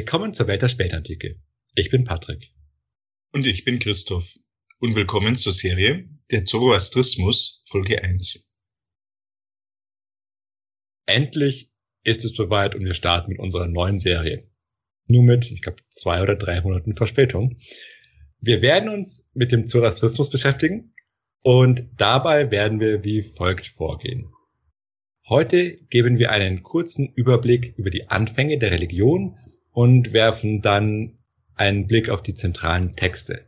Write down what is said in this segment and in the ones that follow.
Willkommen zur Welt der Spätantike. Ich bin Patrick. Und ich bin Christoph. Und willkommen zur Serie Der Zoroastrismus, Folge 1. Endlich ist es soweit und wir starten mit unserer neuen Serie. Nur mit, ich glaube, zwei oder drei Monaten Verspätung. Wir werden uns mit dem Zoroastrismus beschäftigen und dabei werden wir wie folgt vorgehen. Heute geben wir einen kurzen Überblick über die Anfänge der Religion und werfen dann einen Blick auf die zentralen Texte.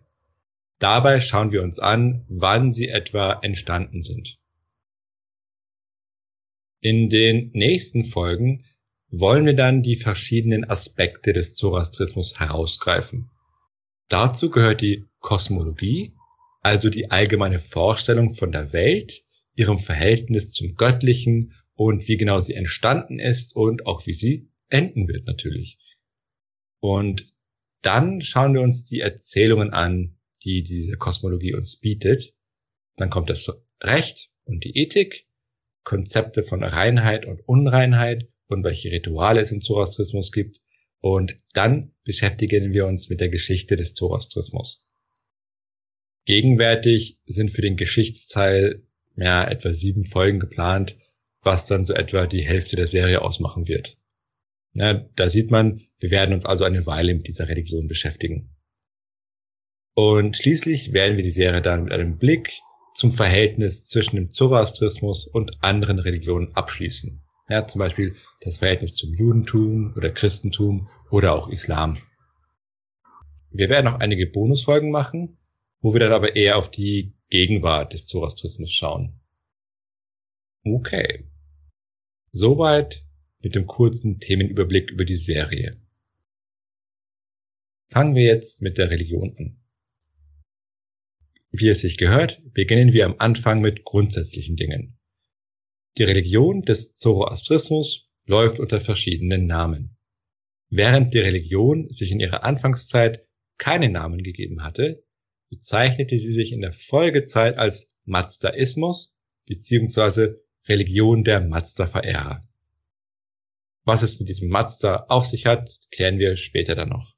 Dabei schauen wir uns an, wann sie etwa entstanden sind. In den nächsten Folgen wollen wir dann die verschiedenen Aspekte des Zoroastrismus herausgreifen. Dazu gehört die Kosmologie, also die allgemeine Vorstellung von der Welt, ihrem Verhältnis zum Göttlichen und wie genau sie entstanden ist und auch wie sie enden wird natürlich. Und dann schauen wir uns die Erzählungen an, die diese Kosmologie uns bietet. Dann kommt das Recht und die Ethik, Konzepte von Reinheit und Unreinheit und welche Rituale es im Zoroastrismus gibt. Und dann beschäftigen wir uns mit der Geschichte des Zoroastrismus. Gegenwärtig sind für den Geschichtsteil ja, etwa sieben Folgen geplant, was dann so etwa die Hälfte der Serie ausmachen wird. Ja, da sieht man, wir werden uns also eine Weile mit dieser Religion beschäftigen. Und schließlich werden wir die Serie dann mit einem Blick zum Verhältnis zwischen dem Zoroastrismus und anderen Religionen abschließen. Ja, zum Beispiel das Verhältnis zum Judentum oder Christentum oder auch Islam. Wir werden auch einige Bonusfolgen machen, wo wir dann aber eher auf die Gegenwart des Zoroastrismus schauen. Okay. Soweit mit dem kurzen Themenüberblick über die Serie. Fangen wir jetzt mit der Religion an. Wie es sich gehört, beginnen wir am Anfang mit grundsätzlichen Dingen. Die Religion des Zoroastrismus läuft unter verschiedenen Namen. Während die Religion sich in ihrer Anfangszeit keine Namen gegeben hatte, bezeichnete sie sich in der Folgezeit als Mazdaismus bzw. Religion der Mazda-Verehrer. Was es mit diesem Mazda auf sich hat, klären wir später dann noch.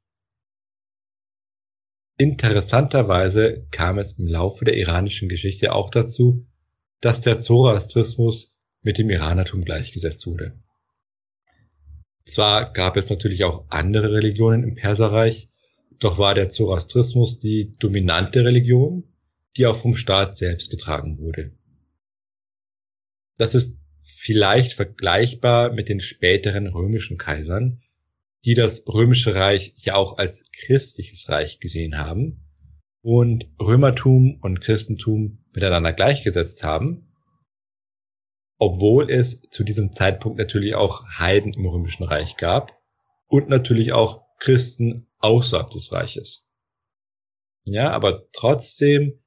Interessanterweise kam es im Laufe der iranischen Geschichte auch dazu, dass der Zoroastrismus mit dem Iranertum gleichgesetzt wurde. Zwar gab es natürlich auch andere Religionen im Perserreich, doch war der Zoroastrismus die dominante Religion, die auch vom Staat selbst getragen wurde. Das ist vielleicht vergleichbar mit den späteren römischen Kaisern, die das römische Reich ja auch als christliches Reich gesehen haben und Römertum und Christentum miteinander gleichgesetzt haben, obwohl es zu diesem Zeitpunkt natürlich auch Heiden im römischen Reich gab und natürlich auch Christen außerhalb des Reiches. Ja, aber trotzdem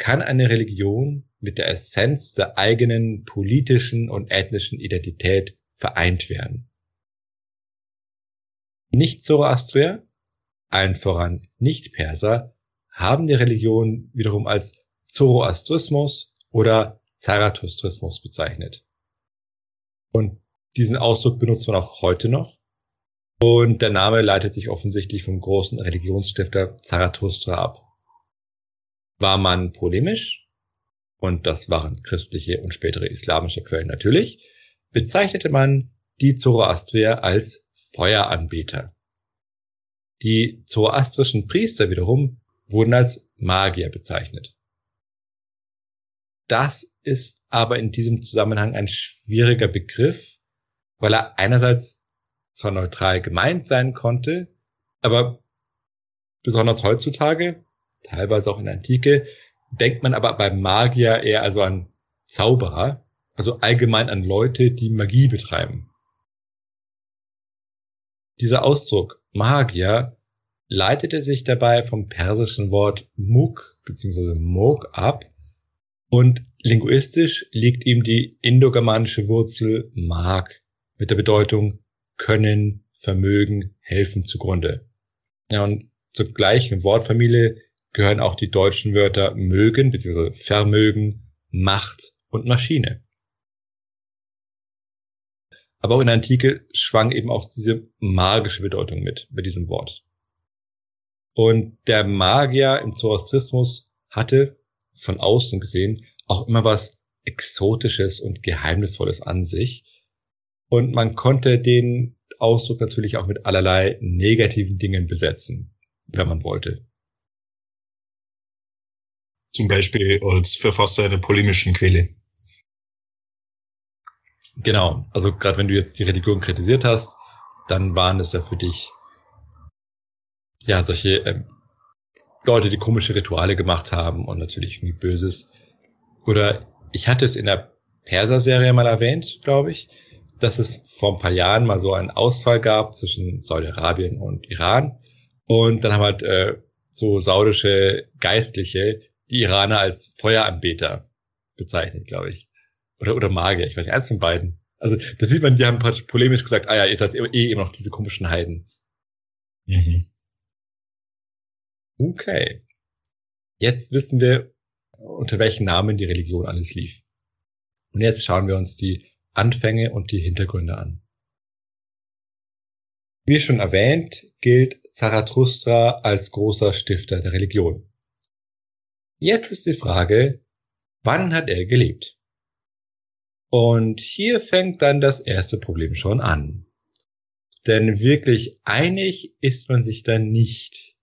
kann eine Religion mit der Essenz der eigenen politischen und ethnischen Identität vereint werden. Nicht-Zoroastrier, allen voran Nicht-Perser, haben die Religion wiederum als Zoroastrismus oder Zarathustrismus bezeichnet. Und diesen Ausdruck benutzt man auch heute noch. Und der Name leitet sich offensichtlich vom großen Religionsstifter Zarathustra ab. War man polemisch, und das waren christliche und spätere islamische Quellen natürlich, bezeichnete man die Zoroastrier als Feueranbeter. Die zoroastrischen Priester wiederum wurden als Magier bezeichnet. Das ist aber in diesem Zusammenhang ein schwieriger Begriff, weil er einerseits zwar neutral gemeint sein konnte, aber besonders heutzutage teilweise auch in Antike, denkt man aber beim Magier eher also an Zauberer, also allgemein an Leute, die Magie betreiben. Dieser Ausdruck Magier leitete sich dabei vom persischen Wort Muk bzw. Mog ab und linguistisch liegt ihm die indogermanische Wurzel mag mit der Bedeutung können, Vermögen, helfen zugrunde. Ja, und zur gleichen Wortfamilie gehören auch die deutschen Wörter mögen bzw. Vermögen, Macht und Maschine. aber auch in der Antike schwang eben auch diese magische Bedeutung mit, bei diesem Wort. Und der Magier im Zoroastrismus hatte von außen gesehen auch immer was Exotisches und Geheimnisvolles an sich. Und man konnte den Ausdruck natürlich auch mit allerlei negativen Dingen besetzen, wenn man wollte. Zum Beispiel als Verfasser einer polemischen Quelle. Genau, also gerade wenn du jetzt die Religion kritisiert hast, dann waren es ja für dich ja solche ähm, Leute, die komische Rituale gemacht haben und natürlich irgendwie Böses. Oder ich hatte es in der Perser-Serie mal erwähnt, glaube ich, dass es vor ein paar Jahren mal so einen Ausfall gab zwischen Saudi-Arabien und Iran. Und dann haben halt äh, so saudische Geistliche die Iraner als Feueranbeter bezeichnet, glaube ich. Oder, oder Magier, ich weiß nicht, eins von beiden. Also da sieht man, die haben praktisch polemisch gesagt, ah ja, ihr seid eh immer noch diese komischen Heiden. Mhm. Okay. Jetzt wissen wir, unter welchen Namen die Religion alles lief. Und jetzt schauen wir uns die Anfänge und die Hintergründe an. Wie schon erwähnt, gilt Zarathustra als großer Stifter der Religion. Jetzt ist die Frage, wann hat er gelebt? Und hier fängt dann das erste Problem schon an. Denn wirklich einig ist man sich dann nicht.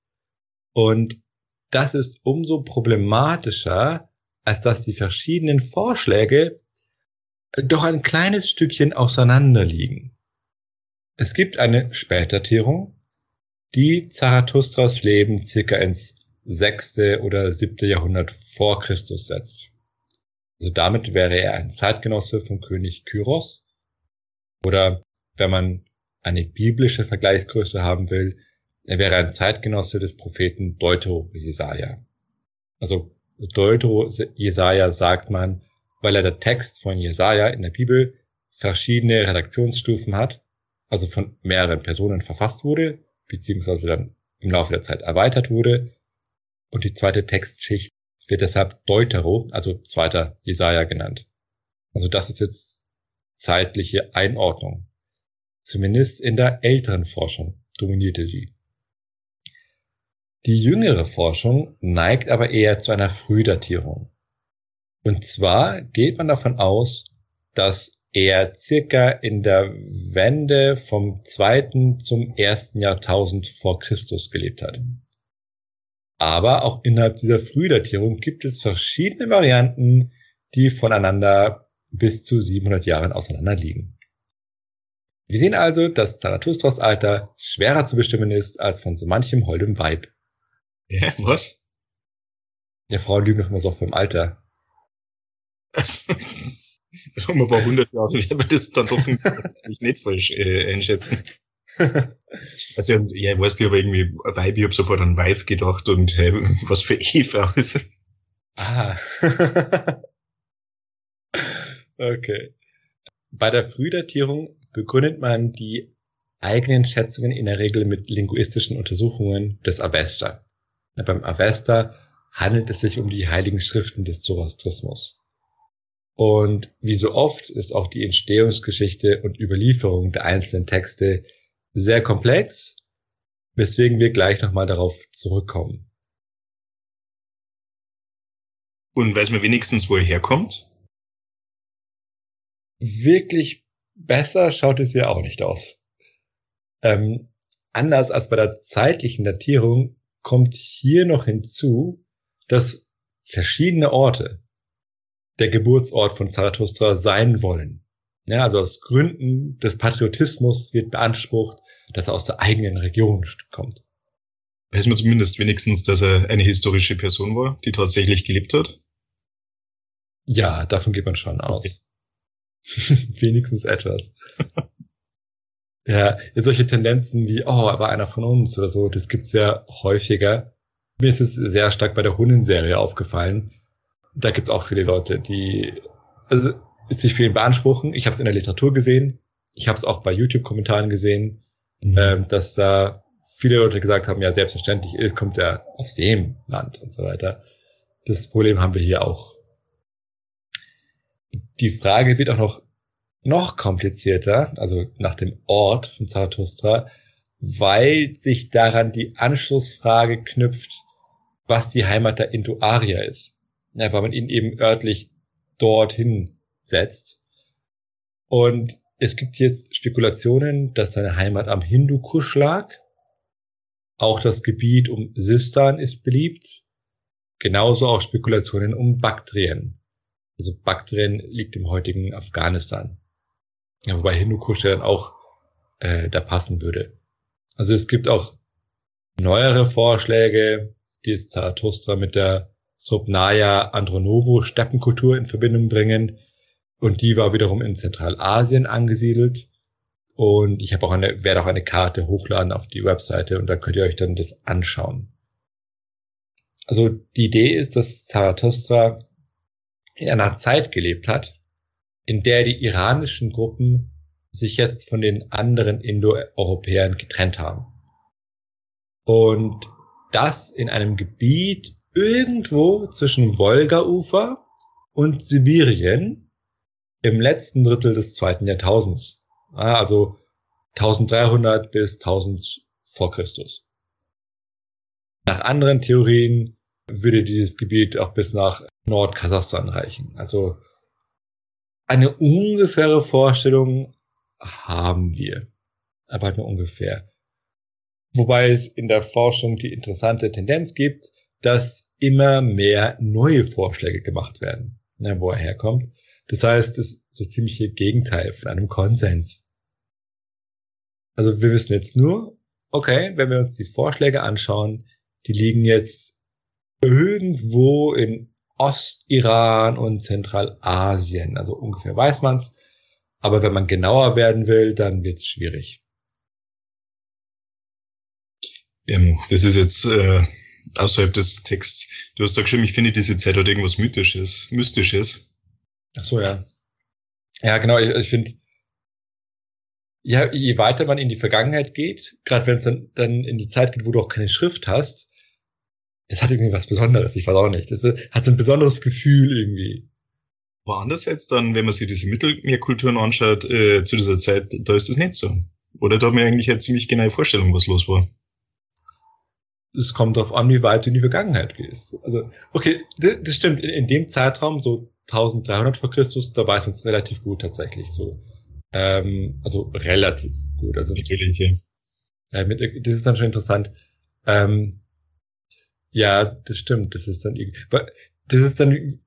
Und das ist umso problematischer, als dass die verschiedenen Vorschläge doch ein kleines Stückchen auseinander liegen. Es gibt eine Spätdatierung, die Zarathustras Leben circa ins sechste oder siebte Jahrhundert vor Christus setzt. Also damit wäre er ein Zeitgenosse vom König Kyros. Oder wenn man eine biblische Vergleichsgröße haben will, er wäre ein Zeitgenosse des Propheten Deutero Jesaja. Also Deutero Jesaja sagt man, weil er der Text von Jesaja in der Bibel verschiedene Redaktionsstufen hat, also von mehreren Personen verfasst wurde, beziehungsweise dann im Laufe der Zeit erweitert wurde. Und die zweite Textschicht wird deshalb Deutero, also zweiter Jesaja genannt. Also das ist jetzt zeitliche Einordnung. Zumindest in der älteren Forschung dominierte sie. Die jüngere Forschung neigt aber eher zu einer Frühdatierung. Und zwar geht man davon aus, dass er circa in der Wende vom zweiten zum ersten Jahrtausend vor Christus gelebt hat. Aber auch innerhalb dieser Frühdatierung gibt es verschiedene Varianten, die voneinander bis zu 700 Jahren auseinander liegen. Wir sehen also, dass Zarathustras Alter schwerer zu bestimmen ist als von so manchem holdem Weib. Ja, was? Ja, Frauen lügen doch immer so oft beim Alter. Also, um ein paar hundert Jahre werden wir das dann doch nicht, nicht falsch äh, einschätzen. Also, ja, ich weiß nicht, aber irgendwie Weib, ich habe sofort an Weib gedacht und hey, was für Eva ist. Ah. okay. Bei der Frühdatierung begründet man die eigenen Schätzungen in der Regel mit linguistischen Untersuchungen des Avesta. Beim Avesta handelt es sich um die heiligen Schriften des Zoroastrismus. Und wie so oft ist auch die Entstehungsgeschichte und Überlieferung der einzelnen Texte sehr komplex, weswegen wir gleich nochmal darauf zurückkommen. Und weiß man wenigstens, wo er herkommt? Wirklich besser schaut es ja auch nicht aus. Ähm, anders als bei der zeitlichen Datierung kommt hier noch hinzu, dass verschiedene Orte der Geburtsort von Zarathustra sein wollen. Ja, also aus Gründen des Patriotismus wird beansprucht, dass er aus der eigenen Region kommt. Weiß man zumindest wenigstens, dass er eine historische Person war, die tatsächlich gelebt hat? Ja, davon geht man schon aus. wenigstens etwas. Ja, solche Tendenzen wie, oh, er war einer von uns oder so, das gibt's ja häufiger. Mir ist es sehr stark bei der Hunden-Serie aufgefallen. Da gibt's auch viele Leute, die also, sich für ihn beanspruchen. Ich habe es in der Literatur gesehen. Ich habe es auch bei YouTube-Kommentaren gesehen, mhm. ähm, dass da viele Leute gesagt haben, ja, selbstverständlich kommt er aus dem Land und so weiter. Das Problem haben wir hier auch. Die Frage wird auch noch noch komplizierter, also nach dem Ort von Zarathustra, weil sich daran die Anschlussfrage knüpft, was die Heimat der Indo-Arier ist. Ja, weil man ihn eben örtlich dorthin setzt. Und es gibt jetzt Spekulationen, dass seine Heimat am Hindukusch lag. Auch das Gebiet um Sistan ist beliebt. Genauso auch Spekulationen um Baktrien. Also Baktrien liegt im heutigen Afghanistan. Ja, wobei Hindukusch ja dann auch äh, da passen würde. Also es gibt auch neuere Vorschläge, die jetzt Zarathustra mit der Sopnaya Andronovo Steppenkultur in Verbindung bringen. Und die war wiederum in Zentralasien angesiedelt. Und ich habe auch eine, werde auch eine Karte hochladen auf die Webseite und da könnt ihr euch dann das anschauen. Also die Idee ist, dass Zarathustra in einer Zeit gelebt hat, in der die iranischen Gruppen sich jetzt von den anderen Indoeuropäern getrennt haben. Und das in einem Gebiet irgendwo zwischen Wolgaufer und Sibirien im letzten Drittel des zweiten Jahrtausends. Also 1300 bis 1000 vor Christus. Nach anderen Theorien würde dieses Gebiet auch bis nach Nordkasachstan reichen. Also eine ungefähre Vorstellung haben wir. Aber halt nur ungefähr. Wobei es in der Forschung die interessante Tendenz gibt, dass immer mehr neue Vorschläge gemacht werden, ne, wo er herkommt. Das heißt, das ist so ziemliche Gegenteil von einem Konsens. Also wir wissen jetzt nur, okay, wenn wir uns die Vorschläge anschauen, die liegen jetzt irgendwo in Ostiran und Zentralasien. Also ungefähr weiß man's. Aber wenn man genauer werden will, dann wird's schwierig. Ähm, das ist jetzt äh, außerhalb des Texts. Du hast da geschrieben, ich finde diese Zeit hat irgendwas Mythisches, Mystisches. Ach so, ja. Ja, genau, ich, ich finde, ja, je weiter man in die Vergangenheit geht, gerade wenn es dann, dann in die Zeit geht, wo du auch keine Schrift hast, das hat irgendwie was Besonderes, ich weiß auch nicht. Das hat so ein besonderes Gefühl irgendwie. Aber andererseits dann, wenn man sich diese Mittelmeerkulturen anschaut, äh, zu dieser Zeit, da ist das nicht so. Oder da hat man eigentlich eine ziemlich genaue Vorstellung, was los war es kommt darauf an, wie weit du in die Vergangenheit gehst. Also, okay, das stimmt. In, in dem Zeitraum, so 1300 vor Christus, da weiß man es relativ gut tatsächlich so. Ähm, also relativ gut. Also natürlich. Ja. Äh, mit, das ist dann schon interessant. Ähm, ja, das stimmt. Das ist dann das ist dann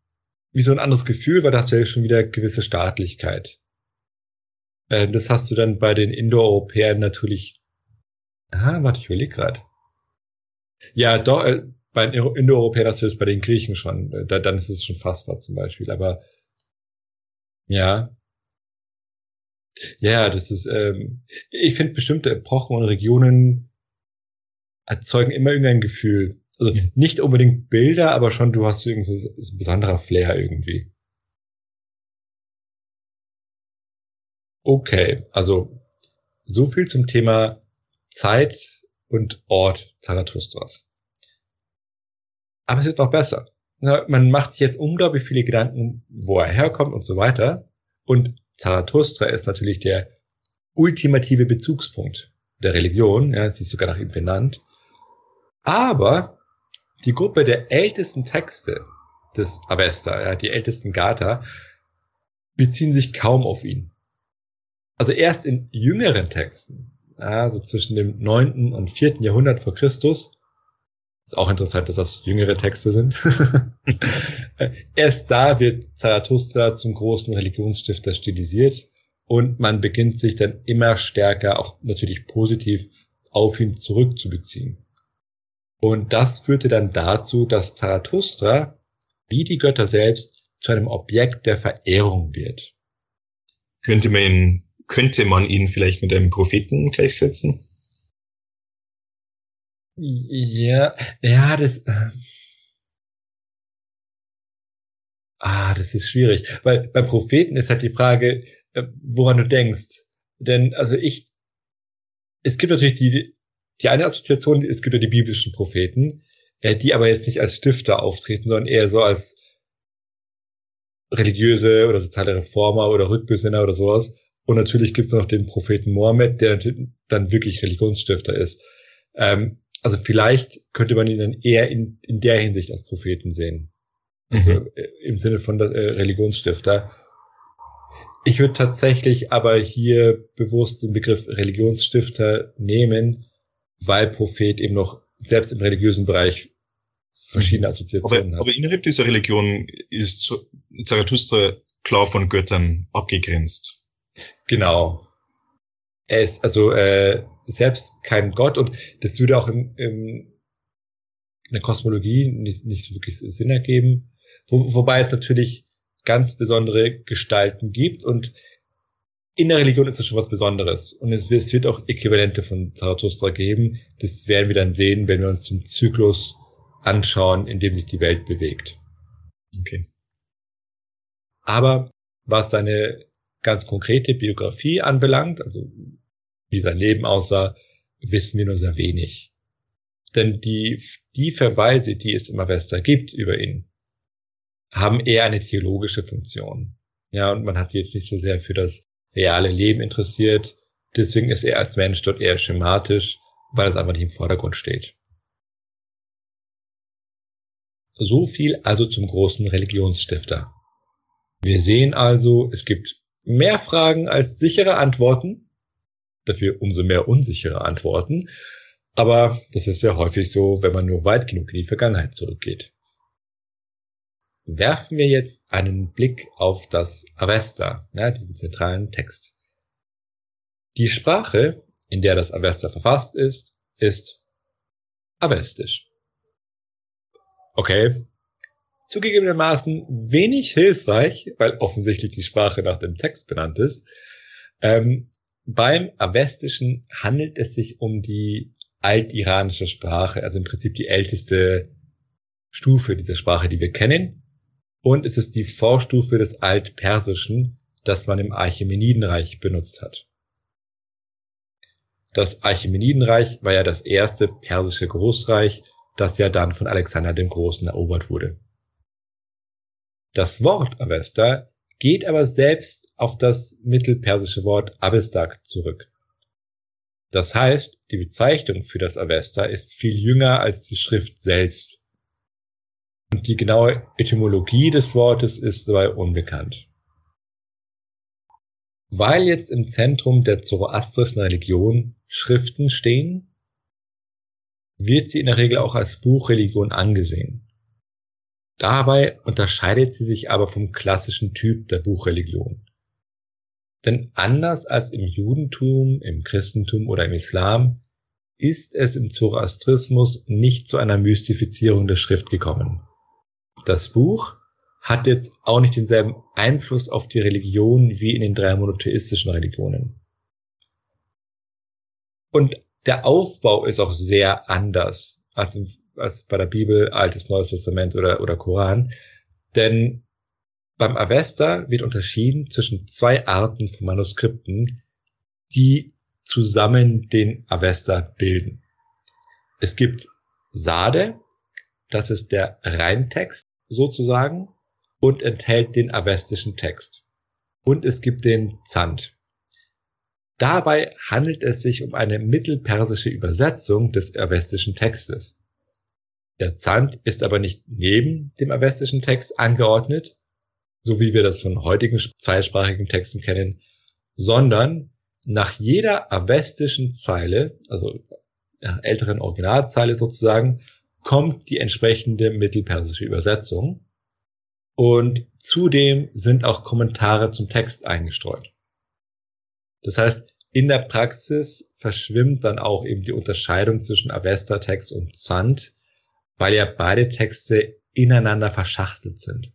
wie so ein anderes Gefühl, weil da hast du ja schon wieder gewisse Staatlichkeit. Äh, das hast du dann bei den Indoeuropäern natürlich. Ah, warte, ich überlege gerade. Ja, doch, äh, bei den Indoeuropäern es bei den Griechen schon. Äh, da, dann ist es schon Fassbar zum Beispiel. Aber ja. Ja, das ist, ähm, ich finde bestimmte Epochen und Regionen erzeugen immer irgendein Gefühl. Also nicht unbedingt Bilder, aber schon du hast irgendwie so, so ein besonderer Flair irgendwie. Okay, also so viel zum Thema Zeit und Ort Zarathustras. Aber es wird noch besser. Man macht sich jetzt unglaublich viele Gedanken, wo er herkommt und so weiter. Und Zarathustra ist natürlich der ultimative Bezugspunkt der Religion. Ja, sie ist sogar nach ihm benannt. Aber die Gruppe der ältesten Texte des Avesta, ja, die ältesten Gata, beziehen sich kaum auf ihn. Also erst in jüngeren Texten, also zwischen dem neunten und vierten Jahrhundert vor Christus. Ist auch interessant, dass das jüngere Texte sind. Erst da wird Zarathustra zum großen Religionsstifter stilisiert und man beginnt sich dann immer stärker, auch natürlich positiv, auf ihn zurückzubeziehen. Und das führte dann dazu, dass Zarathustra, wie die Götter selbst, zu einem Objekt der Verehrung wird. Könnte man ihn könnte man ihn vielleicht mit einem Propheten gleichsetzen? Ja, ja, das. Äh, ah, das ist schwierig, weil beim Propheten ist halt die Frage, äh, woran du denkst. Denn also ich, es gibt natürlich die die eine Assoziation, es gibt ja die biblischen Propheten, äh, die aber jetzt nicht als Stifter auftreten, sondern eher so als religiöse oder soziale Reformer oder Rückbesinner oder sowas. Und natürlich gibt es noch den Propheten Mohammed, der dann wirklich Religionsstifter ist. Ähm, also vielleicht könnte man ihn dann eher in, in der Hinsicht als Propheten sehen. Also mhm. Äh, im Sinne von äh, Religionsstifter. Ich würde tatsächlich aber hier bewusst den Begriff Religionsstifter nehmen, weil Prophet eben noch selbst im religiösen Bereich verschiedene mhm. Assoziationen aber, hat. Aber innerhalb dieser Religion ist Zarathustra klar von Göttern abgegrenzt. Genau. Er ist also äh, selbst kein Gott und das würde auch im, im, in der Kosmologie nicht, nicht so wirklich Sinn ergeben. Wo, wobei es natürlich ganz besondere Gestalten gibt und in der Religion ist das schon was Besonderes. Und es wird, es wird auch Äquivalente von Zarathustra geben. Das werden wir dann sehen, wenn wir uns den Zyklus anschauen, in dem sich die Welt bewegt. Okay. Aber was seine ganz konkrete Biografie anbelangt, also wie sein Leben aussah, wissen wir nur sehr wenig. Denn die, die Verweise, die es im Avesta gibt über ihn, haben eher eine theologische Funktion. Ja, und man hat sich jetzt nicht so sehr für das reale Leben interessiert. Deswegen ist er als Mensch dort eher schematisch, weil es einfach nicht im Vordergrund steht. So viel also zum großen Religionsstifter. Wir sehen also, es gibt mehr Fragen als sichere Antworten, dafür umso mehr unsichere Antworten, aber das ist ja häufig so, wenn man nur weit genug in die Vergangenheit zurückgeht. Werfen wir jetzt einen Blick auf das Avesta, ja, diesen zentralen Text. Die Sprache, in der das Avesta verfasst ist, ist Avestisch. Okay. Zugegebenermaßen wenig hilfreich, weil offensichtlich die Sprache nach dem Text benannt ist. Ähm, beim Avestischen handelt es sich um die altiranische Sprache, also im Prinzip die älteste Stufe dieser Sprache, die wir kennen. Und es ist die Vorstufe des Altpersischen, das man im Archämenidenreich benutzt hat. Das Archämenidenreich war ja das erste persische Großreich, das ja dann von Alexander dem Großen erobert wurde. Das Wort Avesta geht aber selbst auf das mittelpersische Wort Avestak zurück. Das heißt, die Bezeichnung für das Avesta ist viel jünger als die Schrift selbst. Und die genaue Etymologie des Wortes ist dabei unbekannt. Weil jetzt im Zentrum der zoroastrischen Religion Schriften stehen, wird sie in der Regel auch als Buchreligion angesehen. Dabei unterscheidet sie sich aber vom klassischen Typ der Buchreligion. Denn anders als im Judentum, im Christentum oder im Islam ist es im Zoroastrismus nicht zu einer Mystifizierung der Schrift gekommen. Das Buch hat jetzt auch nicht denselben Einfluss auf die Religion wie in den drei monotheistischen Religionen. Und der Aufbau ist auch sehr anders als im als bei der Bibel, Altes, Neues Testament oder, oder Koran. Denn beim Avesta wird unterschieden zwischen zwei Arten von Manuskripten, die zusammen den Avesta bilden. Es gibt Sade, das ist der Reintext sozusagen und enthält den avestischen Text. Und es gibt den Zand. Dabei handelt es sich um eine mittelpersische Übersetzung des avestischen Textes. Der Zand ist aber nicht neben dem avestischen Text angeordnet, so wie wir das von heutigen zweisprachigen Texten kennen, sondern nach jeder avestischen Zeile, also älteren Originalzeile sozusagen, kommt die entsprechende mittelpersische Übersetzung. Und zudem sind auch Kommentare zum Text eingestreut. Das heißt, in der Praxis verschwimmt dann auch eben die Unterscheidung zwischen Avesta-Text und Zand, weil ja beide Texte ineinander verschachtelt sind.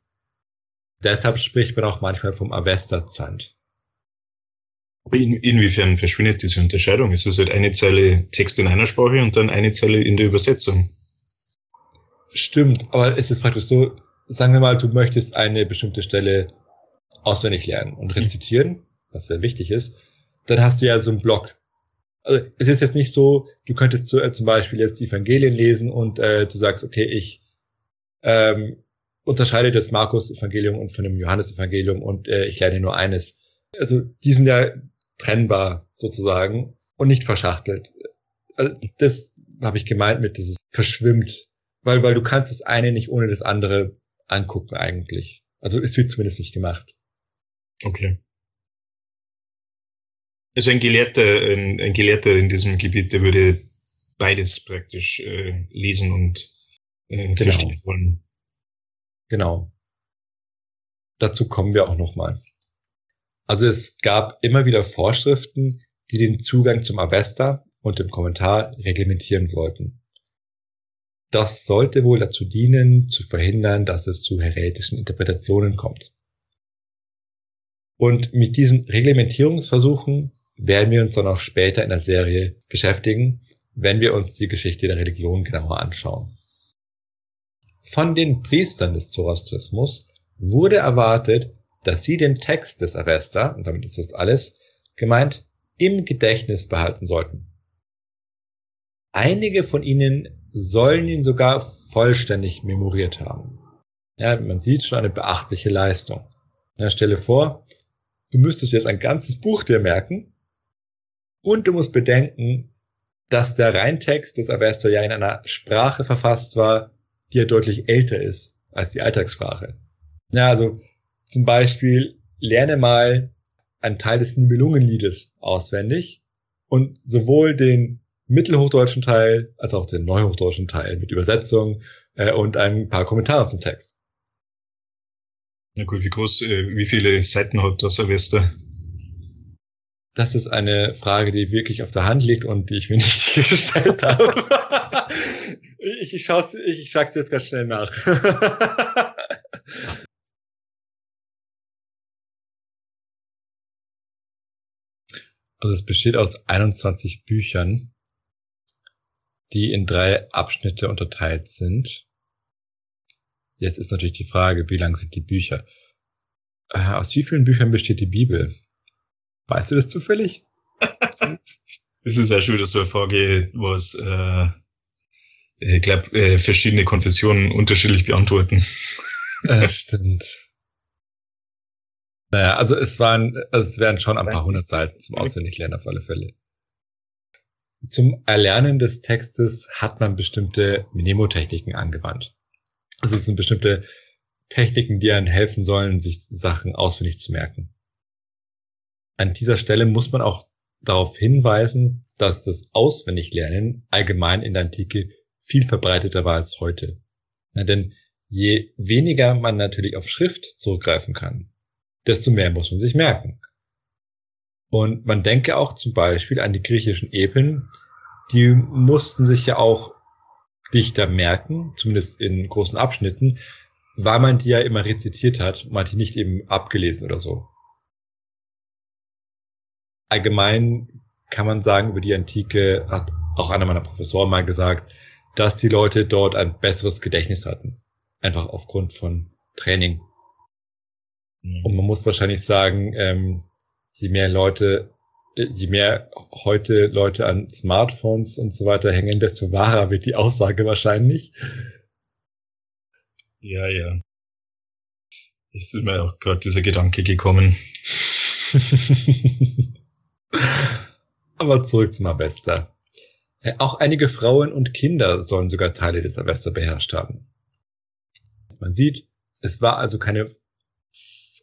Deshalb spricht man auch manchmal vom Avesta-Zand. In, inwiefern verschwindet diese Unterscheidung? Ist es halt eine Zeile Text in einer Sprache und dann eine Zeile in der Übersetzung? Stimmt, aber es ist praktisch so, sagen wir mal, du möchtest eine bestimmte Stelle auswendig lernen und rezitieren, was sehr wichtig ist, dann hast du ja so einen Block also es ist jetzt nicht so, du könntest zu, äh, zum Beispiel jetzt die Evangelien lesen und äh, du sagst, okay, ich ähm, unterscheidet das Markus-Evangelium und von dem Johannes-Evangelium und äh, ich lerne nur eines. Also die sind ja trennbar sozusagen und nicht verschachtelt. Also, das habe ich gemeint mit dieses verschwimmt, weil weil du kannst das eine nicht ohne das andere angucken eigentlich. Also es wird zumindest nicht gemacht. Okay. Also ein Gelehrter, ein, ein Gelehrter in diesem Gebiet, der würde beides praktisch äh, lesen und äh, Genau. verstehen wollen. Genau. Dazu kommen wir auch nochmal. Also es gab immer wieder Vorschriften, die den Zugang zum Avesta und dem Kommentar reglementieren wollten. Das sollte wohl dazu dienen, zu verhindern, dass es zu heretischen Interpretationen kommt. Und mit diesen Reglementierungsversuchen werden wir uns dann auch später in der Serie beschäftigen, wenn wir uns die Geschichte der Religion genauer anschauen. Von den Priestern des Zoroastrismus wurde erwartet, dass sie den Text des Avesta, und damit ist das alles gemeint, im Gedächtnis behalten sollten. Einige von ihnen sollen ihn sogar vollständig memoriert haben. Ja, man sieht schon eine beachtliche Leistung. Ja, stelle vor, du müsstest jetzt ein ganzes Buch dir merken und du musst bedenken, dass der Reintext des Avesta ja in einer Sprache verfasst war, die ja deutlich älter ist als die Alltagssprache. Ja, also zum Beispiel lerne mal einen Teil des Nibelungenliedes auswendig und sowohl den mittelhochdeutschen Teil als auch den neuhochdeutschen Teil mit Übersetzung äh, und ein paar Kommentare zum Text. Na gut, wie groß, äh, wie viele Seiten hat das Silvester? Das ist eine Frage, die wirklich auf der Hand liegt und die ich mir nicht gestellt habe. ich ich schaue ich, ich schlag's jetzt ganz schnell nach. also es besteht aus 21 Büchern, die in drei Abschnitte unterteilt sind. Jetzt ist natürlich die Frage, wie lang sind die Bücher? Äh, aus wie vielen Büchern besteht die Bibel? Weißt du das zufällig? Das ist ja schon wieder so eine Frage, was äh, ich glaube, äh, verschiedene Konfessionen unterschiedlich beantworten. Äh, stimmt. Naja, also es waren, also es wären schon ein paar hundert Seiten zum Auswendiglernen auf alle Fälle. Zum Erlernen des Textes hat man bestimmte Mnemotechniken angewandt. Also es sind bestimmte Techniken, die einem helfen sollen, sich Sachen auswendig zu merken. An dieser Stelle muss man auch darauf hinweisen, dass das Auswendiglernen allgemein in der Antike viel verbreiteter war als heute. Na, denn je weniger man natürlich auf Schrift zurückgreifen kann, desto mehr muss man sich merken. Und man denke auch zum Beispiel an die griechischen Epen, die mussten sich ja auch dichter merken, zumindest in großen Abschnitten, weil man die ja immer rezitiert hat, man hat die nicht eben abgelesen oder so. Allgemein kann man sagen, über die Antike hat auch einer meiner Professoren mal gesagt, dass die Leute dort ein besseres Gedächtnis hatten. Einfach aufgrund von Training. Und man muss wahrscheinlich sagen, ähm, je mehr Leute, je mehr heute Leute an Smartphones und so weiter hängen, desto wahrer wird die Aussage wahrscheinlich. Ja, ja. Ist mir auch gerade dieser Gedanke gekommen. Aber zurück zum Avesta. Äh, Auch einige Frauen und Kinder sollen sogar Teile des Avesta beherrscht haben. Man sieht, es war also keine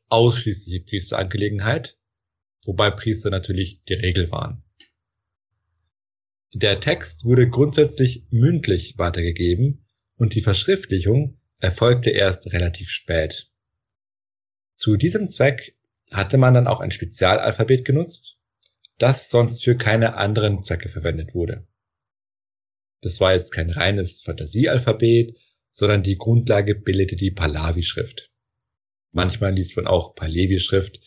ausschließliche Priesterangelegenheit, wobei Priester natürlich die Regel waren. Der Text wurde grundsätzlich mündlich weitergegeben und die Verschriftlichung erfolgte erst relativ spät. Zu diesem Zweck hatte man dann auch ein Spezialalphabet genutzt, das sonst für keine anderen Zwecke verwendet wurde. Das war jetzt kein reines Fantasiealphabet, sondern die Grundlage bildete die Pahlavi-Schrift. Manchmal liest man auch Pahlevi-Schrift,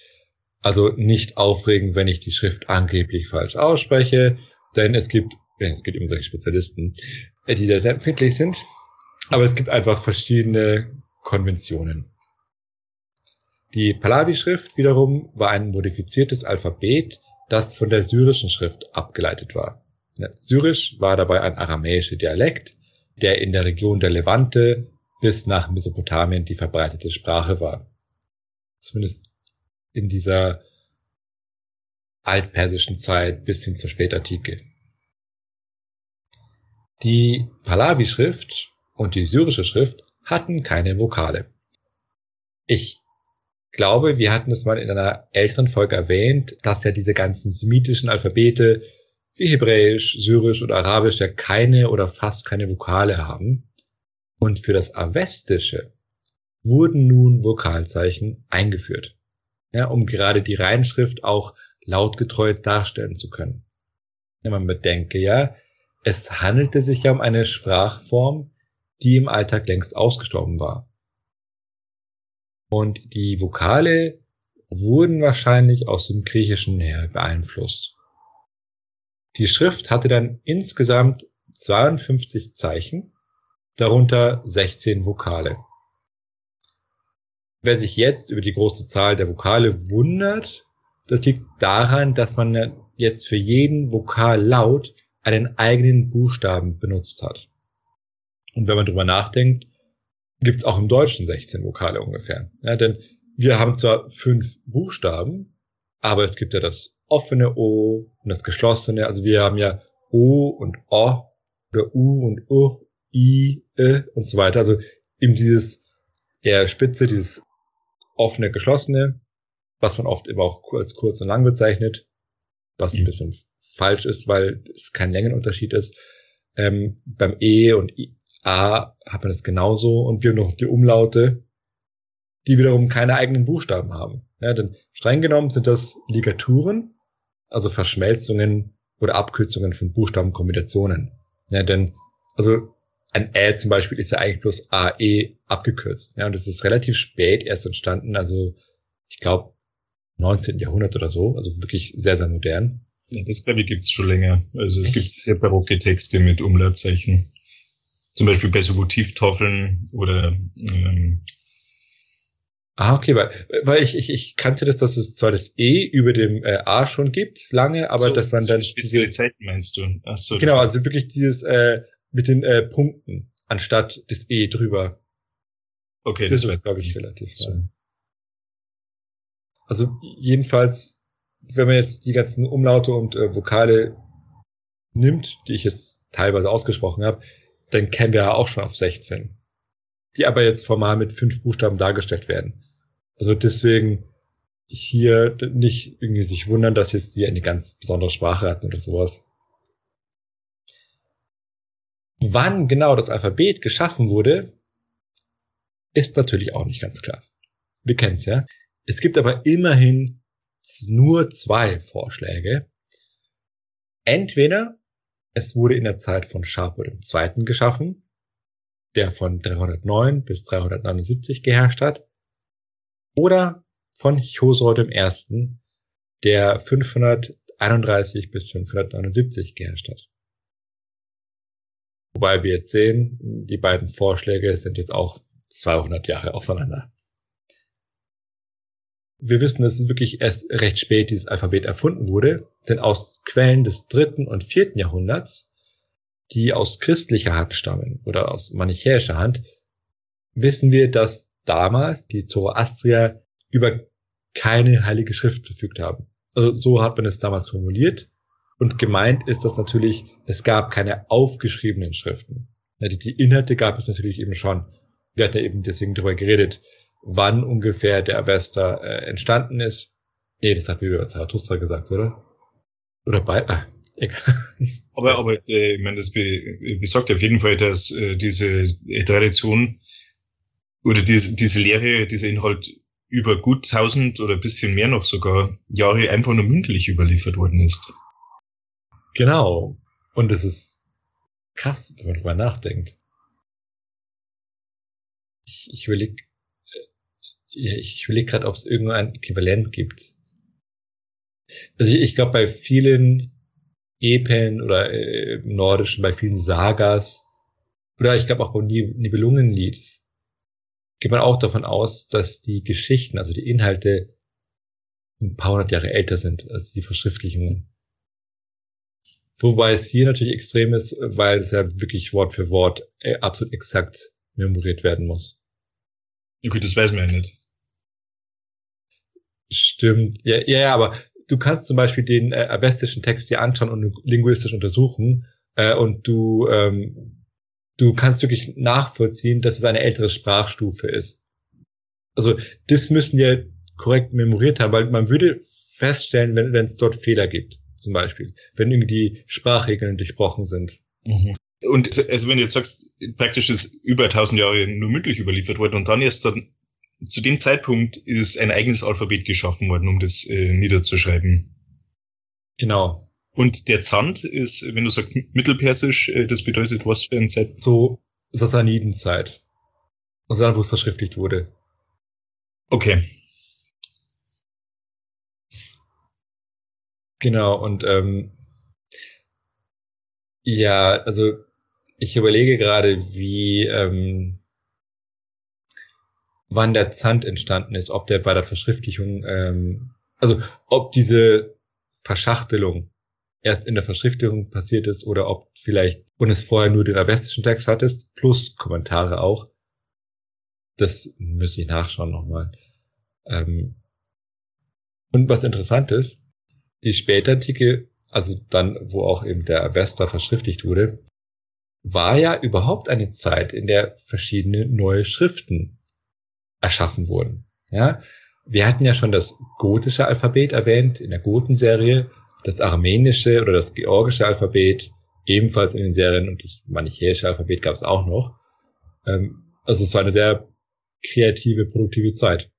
also nicht aufregend, wenn ich die Schrift angeblich falsch ausspreche, denn es gibt, es gibt immer solche Spezialisten, die da sehr empfindlich sind, aber es gibt einfach verschiedene Konventionen. Die Pahlavi-Schrift wiederum war ein modifiziertes Alphabet, das von der syrischen Schrift abgeleitet war. Syrisch war dabei ein aramäischer Dialekt, der in der Region der Levante bis nach Mesopotamien die verbreitete Sprache war. Zumindest in dieser altpersischen Zeit bis hin zur Spätantike. Die Pahlavi-Schrift und die syrische Schrift hatten keine Vokale. Ich glaube, wir hatten es mal in einer älteren Folge erwähnt, dass ja diese ganzen semitischen Alphabete wie Hebräisch, Syrisch oder Arabisch ja keine oder fast keine Vokale haben. Und für das Avestische wurden nun Vokalzeichen eingeführt, ja, um gerade die Reinschrift auch lautgetreu darstellen zu können. Ja, man bedenke ja, es handelte sich ja um eine Sprachform, die im Alltag längst ausgestorben war. Und die Vokale wurden wahrscheinlich aus dem Griechischen her beeinflusst. Die Schrift hatte dann insgesamt 52 Zeichen, darunter 16 Vokale. Wer sich jetzt über die große Zahl der Vokale wundert, das liegt daran, dass man jetzt für jeden Vokallaut einen eigenen Buchstaben benutzt hat. Und wenn man drüber nachdenkt, gibt es auch im Deutschen 16 Vokale ungefähr. Ja, denn wir haben zwar fünf Buchstaben, aber es gibt ja das offene O und das geschlossene. Also wir haben ja O und O oder U und U, I, E und so weiter. Also eben dieses eher spitze, dieses offene, geschlossene, was man oft immer auch als kurz und lang bezeichnet, was ein mhm. bisschen falsch ist, weil es kein Längenunterschied ist. Ähm, beim E und I, A hat man das genauso und wir haben noch die Umlaute, die wiederum keine eigenen Buchstaben haben. Ja, denn streng genommen sind das Ligaturen, also Verschmelzungen oder Abkürzungen von Buchstabenkombinationen. Ja, denn also ein Ä zum Beispiel ist ja eigentlich bloß AE abgekürzt. Ja, und das ist relativ spät erst entstanden, also ich glaube 19. Jahrhundert oder so, also wirklich sehr, sehr modern. Ja, das glaube ich gibt's schon länger. Also es gibt sehr barocke Texte mit Umlautzeichen. Zum Beispiel bei so Votivtafeln oder ähm, Ah, okay, weil, weil ich, ich, ich kannte das, dass es zwar das E über dem äh, A schon gibt, lange, aber so, dass man dann. Spezielle Zeiten meinst du? Ach so, genau, also wirklich dieses äh, mit den äh, Punkten anstatt des E drüber. Okay, das, das ist, glaube ich, relativ so. Also jedenfalls, wenn man jetzt die ganzen Umlaute und äh, Vokale nimmt, die ich jetzt teilweise ausgesprochen habe, dann kämen wir ja auch schon auf 16. Die aber jetzt formal mit fünf Buchstaben dargestellt werden. Also deswegen hier nicht irgendwie sich wundern, dass jetzt die eine ganz besondere Sprache hatten oder sowas. Wann genau das Alphabet geschaffen wurde, ist natürlich auch nicht ganz klar. Wir kennen es ja. Es gibt aber immerhin nur zwei Vorschläge. Entweder es wurde in der Zeit von Sharpwood II. geschaffen, der von 309 bis 379 geherrscht hat, oder von Chosroed I., der 531 bis 579 geherrscht hat. Wobei wir jetzt sehen, die beiden Vorschläge sind jetzt auch 200 Jahre auseinander. Wir wissen, dass es wirklich erst recht spät dieses Alphabet erfunden wurde, denn aus Quellen des dritten und vierten Jahrhunderts, die aus christlicher Hand stammen oder aus manichäischer Hand, wissen wir, dass damals die Zoroastrier über keine heilige Schrift verfügt haben. Also so hat man es damals formuliert. Und gemeint ist das natürlich, es gab keine aufgeschriebenen Schriften. Die Inhalte gab es natürlich eben schon. Wir hatten ja eben deswegen darüber geredet, wann ungefähr der Avesta äh, entstanden ist. Nee, das hat wie über Zarathustra gesagt, oder? Oder bei, ah, egal. Aber, aber äh, ich meine, das be besagt auf jeden Fall, dass äh, diese äh, Tradition oder diese, diese Lehre, dieser Inhalt über gut tausend oder bisschen mehr noch sogar Jahre einfach nur mündlich überliefert worden ist. Genau. Und es ist krass, wenn man drüber nachdenkt. Ich, ich überlege ich überlege gerade, ob es irgendein Äquivalent gibt. Also ich, ich glaube, bei vielen Epen oder äh, Nordischen, bei vielen Sagas oder ich glaube auch beim Nibelungenlied geht man auch davon aus, dass die Geschichten, also die Inhalte ein paar hundert Jahre älter sind als die Verschriftlichungen. Wobei es hier natürlich extrem ist, weil es ja wirklich Wort für Wort äh, absolut exakt memoriert werden muss. Okay, das weiß man ja nicht. Stimmt. Ja, ja, ja, aber du kannst zum Beispiel den äh, avestischen Text dir anschauen und linguistisch untersuchen äh, und du ähm, du kannst wirklich nachvollziehen, dass es eine ältere Sprachstufe ist. Also das müssen wir korrekt memoriert haben, weil man würde feststellen, wenn wenn es dort Fehler gibt, zum Beispiel, wenn irgendwie die Sprachregeln durchbrochen sind. Mhm. Und also wenn du jetzt sagst, praktisch ist über 1000 Jahre nur mündlich überliefert worden und dann erst dann zu dem Zeitpunkt ist ein eigenes Alphabet geschaffen worden, um das äh, niederzuschreiben. Genau. Und der Zand ist, wenn du sagst Mittelpersisch, äh, das bedeutet was für ein Zeit? So Sassanidenzeit. Also dann, wo es verschriftlicht wurde. Okay. Genau, und ähm, ja, also ich überlege gerade, wie ähm, wann der Zand entstanden ist, ob der bei der Verschriftlichung, ähm, also ob diese Verschachtelung erst in der Verschriftlichung passiert ist oder ob vielleicht und es vorher nur den avestischen Text hattest, plus Kommentare auch. Das müsste ich nachschauen nochmal. Ähm, und was interessant ist, die Spätantike, also dann, wo auch eben der Avesta verschriftlicht wurde, war ja überhaupt eine Zeit, in der verschiedene neue Schriften erschaffen wurden. Ja, wir hatten ja schon das gotische Alphabet erwähnt in der Goten-Serie, das armenische oder das georgische Alphabet ebenfalls in den Serien und das manichäische Alphabet gab es auch noch. Ähm, also es war eine sehr kreative, produktive Zeit.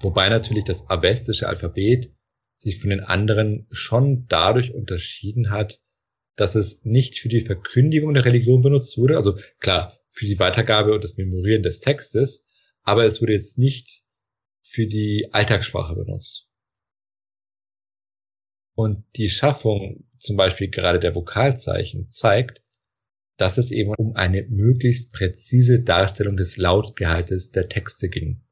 Wobei natürlich das avestische Alphabet sich von den anderen schon dadurch unterschieden hat, dass es nicht für die Verkündigung der Religion benutzt wurde, also klar, für die Weitergabe und das Memorieren des Textes, aber es wurde jetzt nicht für die Alltagssprache benutzt. Und die Schaffung zum Beispiel gerade der Vokalzeichen zeigt, dass es eben um eine möglichst präzise Darstellung des Lautgehaltes der Texte ging.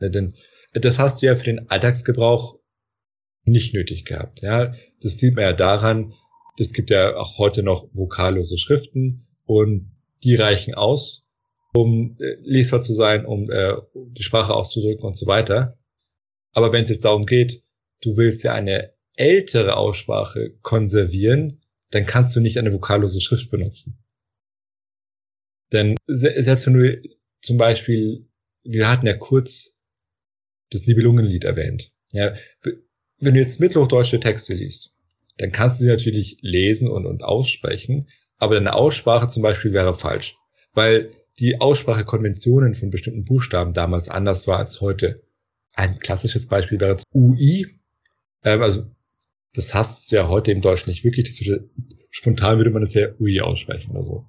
Denn das hast du ja für den Alltagsgebrauch nicht nötig gehabt. Ja, das sieht man ja daran, es gibt ja auch heute noch vokallose Schriften und die reichen aus, um äh, lesbar zu sein, um äh, die Sprache auszudrücken und so weiter. Aber wenn es jetzt darum geht, du willst ja eine ältere Aussprache konservieren, dann kannst du nicht eine vokallose Schrift benutzen. Denn selbst wenn du zum Beispiel, wir hatten ja kurz das Nibelungenlied erwähnt. Ja, wenn du jetzt mittelhochdeutsche Texte liest, dann kannst du sie natürlich lesen und, und aussprechen, aber deine Aussprache zum Beispiel wäre falsch, weil die Aussprachekonventionen von bestimmten Buchstaben damals anders war als heute. Ein klassisches Beispiel wäre UI, ähm, also das hast du ja heute im Deutschen nicht wirklich. Das spontan würde man das ja UI aussprechen oder so.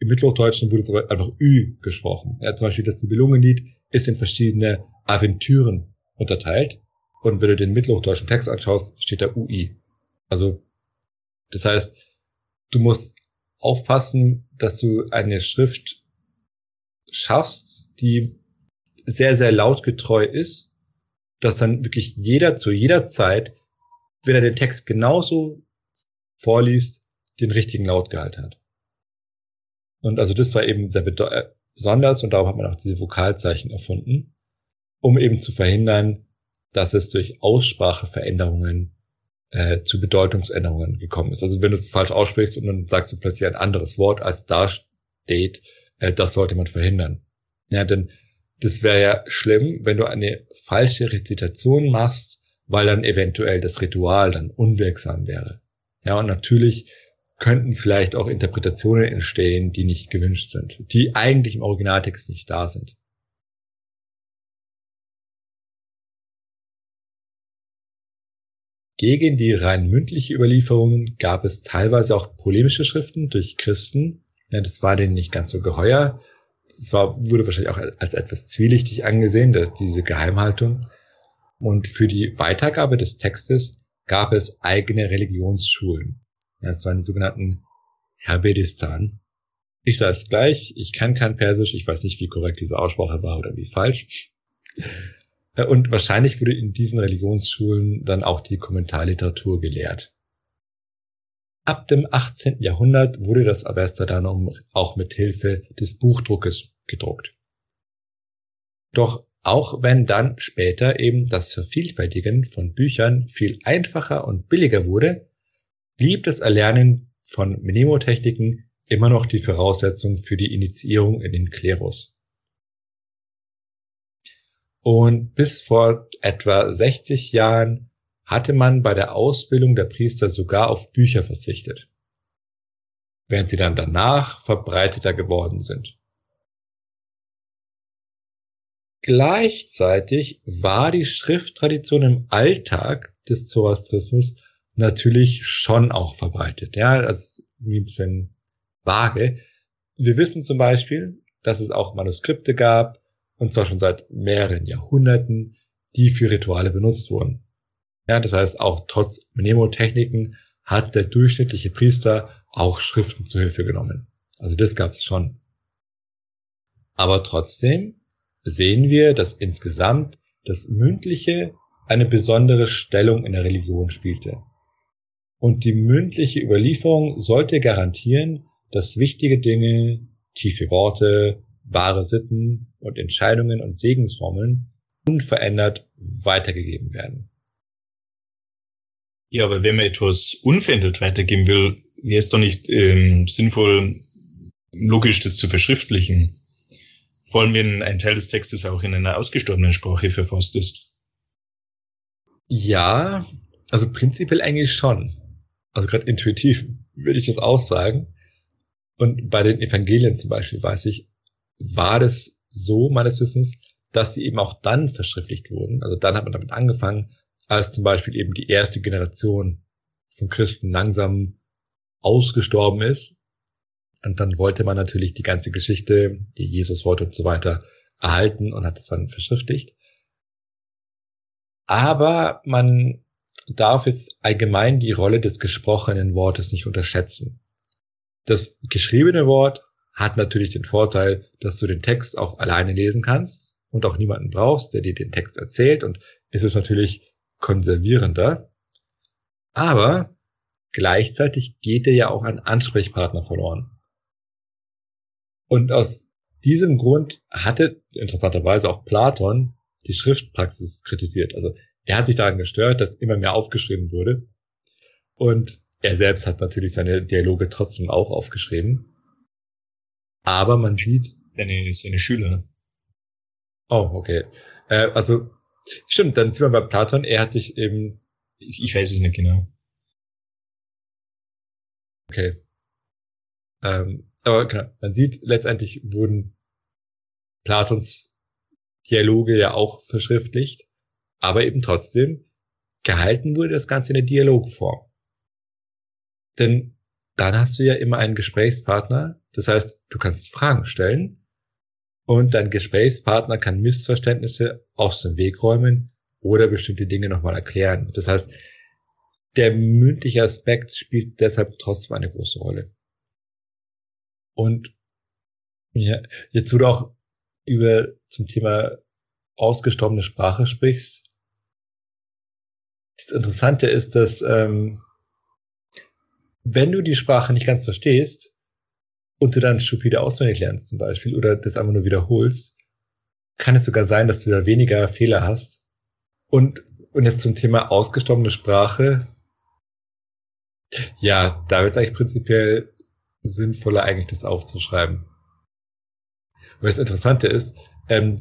Im Mittelhochdeutschen wurde es aber einfach Ü gesprochen. Ja, zum Beispiel das Nibelungenlied ist in verschiedene Aventüren unterteilt. Und wenn du den mittelhochdeutschen Text anschaust, steht da UI. Also, das heißt, du musst aufpassen, dass du eine Schrift schaffst, die sehr, sehr lautgetreu ist, dass dann wirklich jeder zu jeder Zeit, wenn er den Text genauso vorliest, den richtigen Lautgehalt hat. Und also das war eben sehr äh, besonders und darum hat man auch diese Vokalzeichen erfunden, um eben zu verhindern, dass es durch Ausspracheveränderungen äh, zu Bedeutungsänderungen gekommen ist. Also wenn du es falsch aussprichst und dann sagst du plötzlich ein anderes Wort, als da steht, äh, das sollte man verhindern. Ja, denn das wäre ja schlimm, wenn du eine falsche Rezitation machst, weil dann eventuell das Ritual dann unwirksam wäre. Ja, und natürlich könnten vielleicht auch Interpretationen entstehen, die nicht gewünscht sind, die eigentlich im Originaltext nicht da sind. Gegen die rein mündliche Überlieferungen gab es teilweise auch polemische Schriften durch Christen. Das war denen nicht ganz so geheuer. Das war, wurde wahrscheinlich auch als etwas zwielichtig angesehen, diese Geheimhaltung. Und für die Weitergabe des Textes gab es eigene Religionsschulen. Das waren die sogenannten Herbedistan. Ich sage es gleich, ich kann kein Persisch, ich weiß nicht, wie korrekt diese Aussprache war oder wie falsch. Äh, und wahrscheinlich wurde in diesen Religionsschulen dann auch die Kommentarliteratur gelehrt. ab dem 18. Jahrhundert wurde das Avesta dann auch mit Hilfe des Buchdruckes gedruckt. Doch auch wenn dann später eben das Vervielfältigen von Büchern viel einfacher und billiger wurde, blieb das Erlernen von Mnemotechniken immer noch die Voraussetzung für die Initiierung in den Klerus. Und bis vor etwa 60 Jahren hatte man bei der Ausbildung der Priester sogar auf Bücher verzichtet, während sie dann danach verbreiteter geworden sind. Gleichzeitig war die Schrifttradition im Alltag des Zoroastrismus natürlich schon auch verbreitet. Ja, das ist ein bisschen vage. Wir wissen zum Beispiel, dass es auch Manuskripte gab, und zwar schon seit mehreren Jahrhunderten, die für Rituale benutzt wurden. Ja, das heißt, auch trotz Mnemotechniken hat der durchschnittliche Priester auch Schriften zu Hilfe genommen. Also das gab es schon. Aber trotzdem sehen wir, dass insgesamt das Mündliche eine besondere Stellung in der Religion spielte. Und die mündliche Überlieferung sollte garantieren, dass wichtige Dinge, tiefe Worte, wahre Sitten und Entscheidungen und Segensformeln unverändert weitergegeben werden. Ja, aber wenn man etwas unverändert weitergeben will, wäre es doch nicht ähm, sinnvoll, logisch das zu verschriftlichen. Vor allem, wenn ein Teil des Textes auch in einer ausgestorbenen Sprache verfasst ist. Ja, also prinzipiell eigentlich schon. Also gerade intuitiv würde ich das auch sagen. Und bei den Evangelien zum Beispiel weiß ich, war das so meines Wissens, dass sie eben auch dann verschriftlicht wurden. Also dann hat man damit angefangen, als zum Beispiel eben die erste Generation von Christen langsam ausgestorben ist. Und dann wollte man natürlich die ganze Geschichte, die Jesus wollte und so weiter, erhalten und hat das dann verschriftlicht. Aber man darf jetzt allgemein die Rolle des gesprochenen Wortes nicht unterschätzen. Das geschriebene Wort hat natürlich den Vorteil, dass du den Text auch alleine lesen kannst und auch niemanden brauchst, der dir den Text erzählt und ist es natürlich konservierender. Aber gleichzeitig geht dir ja auch ein Ansprechpartner verloren. Und aus diesem Grund hatte interessanterweise auch Platon die Schriftpraxis kritisiert. Also er hat sich daran gestört, dass immer mehr aufgeschrieben wurde. Und er selbst hat natürlich seine Dialoge trotzdem auch aufgeschrieben. Aber man sieht. Seine, seine Schüler. Oh, okay. Äh, also, stimmt, dann sind wir bei Platon. Er hat sich eben. Ich, ich weiß es nicht genau. Okay. Ähm, aber genau, man sieht, letztendlich wurden Platons Dialoge ja auch verschriftlicht, aber eben trotzdem gehalten wurde das Ganze in der Dialogform. Denn dann hast du ja immer einen Gesprächspartner, das heißt, du kannst Fragen stellen und dein Gesprächspartner kann Missverständnisse aus dem Weg räumen oder bestimmte Dinge nochmal erklären. Das heißt, der mündliche Aspekt spielt deshalb trotzdem eine große Rolle. Und ja, jetzt, wo du auch über zum Thema ausgestorbene Sprache sprichst, das Interessante ist, dass ähm, wenn du die Sprache nicht ganz verstehst und du dann stupide auswendig lernst zum Beispiel oder das einfach nur wiederholst, kann es sogar sein, dass du da weniger Fehler hast. Und, und jetzt zum Thema ausgestorbene Sprache. Ja, da wird es eigentlich prinzipiell sinnvoller, eigentlich das aufzuschreiben. Weil das Interessante ist, ähm,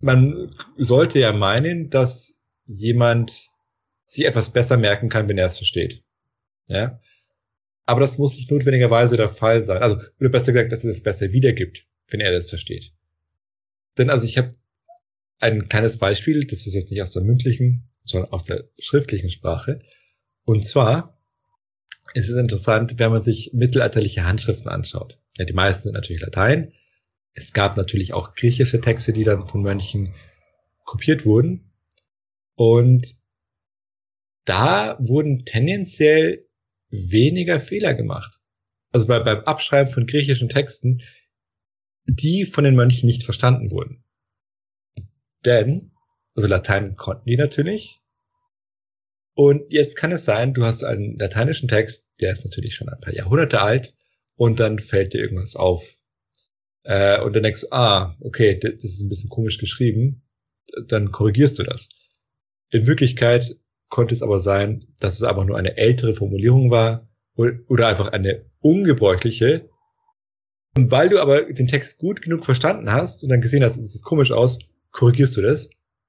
man sollte ja meinen, dass jemand sich etwas besser merken kann, wenn er es versteht. Ja? Aber das muss nicht notwendigerweise der Fall sein. Also, oder besser gesagt, dass es es besser wiedergibt, wenn er das versteht. Denn also ich habe ein kleines Beispiel, das ist jetzt nicht aus der mündlichen, sondern aus der schriftlichen Sprache. Und zwar ist es interessant, wenn man sich mittelalterliche Handschriften anschaut. Ja, die meisten sind natürlich Latein. Es gab natürlich auch griechische Texte, die dann von Mönchen kopiert wurden. Und da wurden tendenziell weniger Fehler gemacht. Also bei, beim Abschreiben von griechischen Texten, die von den Mönchen nicht verstanden wurden. Denn, also Latein konnten die natürlich, Und jetzt kann es sein, du hast einen lateinischen Text, der ist natürlich schon ein paar Jahrhunderte alt, und dann fällt dir irgendwas auf. Äh, und dann denkst du, ah, okay, das ist ein bisschen komisch geschrieben, dann korrigierst du das. In Wirklichkeit konnte es aber sein, dass es aber nur eine ältere Formulierung war oder einfach eine ungebräuchliche. Und weil du aber den Text gut genug verstanden hast und dann gesehen hast, es sieht komisch aus, korrigierst du das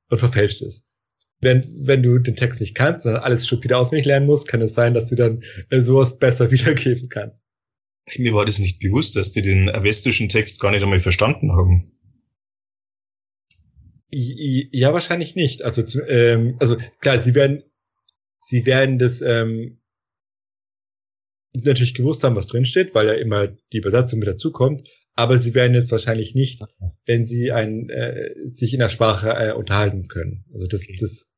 und verfälscht es. Wenn, wenn du den Text nicht kannst, sondern alles stupide auswendig lernen musst, kann es sein, dass du dann äh, sowas besser wiedergeben kannst. Mir war das nicht bewusst, dass die den avestischen Text gar nicht einmal verstanden haben. Ja, wahrscheinlich nicht. Also, ähm, also klar, sie werden, sie werden das ähm, natürlich gewusst haben, was drinsteht, weil ja immer die Übersetzung mit dazukommt. Aber sie werden jetzt wahrscheinlich nicht, wenn sie ein, äh, sich in der Sprache äh, unterhalten können. Also das, okay. das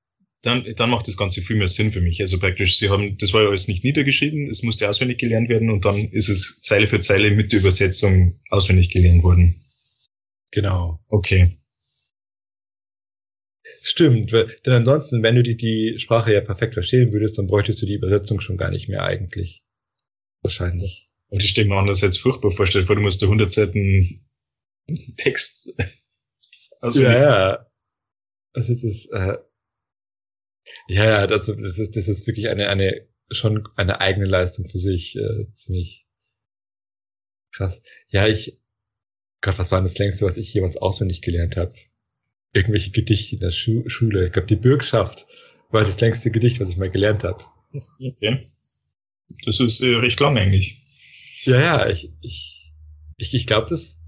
dann, dann macht das Ganze viel mehr Sinn für mich. Also praktisch, sie haben, das war ja alles nicht niedergeschrieben, es musste auswendig gelernt werden und dann ist es Zeile für Zeile mit der Übersetzung auswendig gelernt worden. Genau. Okay. Stimmt, denn ansonsten, wenn du die, die Sprache ja perfekt verstehen würdest, dann bräuchtest du die Übersetzung schon gar nicht mehr eigentlich. Wahrscheinlich. Und ich stelle mir andererseits furchtbar vor, stell dir vor, du musst da 100 Seiten Text auswendig. Ja, ja. Also das ist, äh, ja, ja, das, das, ist, das ist wirklich eine, eine, schon eine eigene Leistung für sich, äh, ziemlich krass. Ja, ich, Gott, was war denn das längste, was ich jemals auswendig gelernt habe? Irgendwelche Gedichte in der Schu Schule. Ich glaube, die Bürgschaft war das längste Gedicht, was ich mal gelernt habe. Okay. Das ist äh, recht lang eigentlich. Ja, ja, ich, ich, ich, ich glaube, das,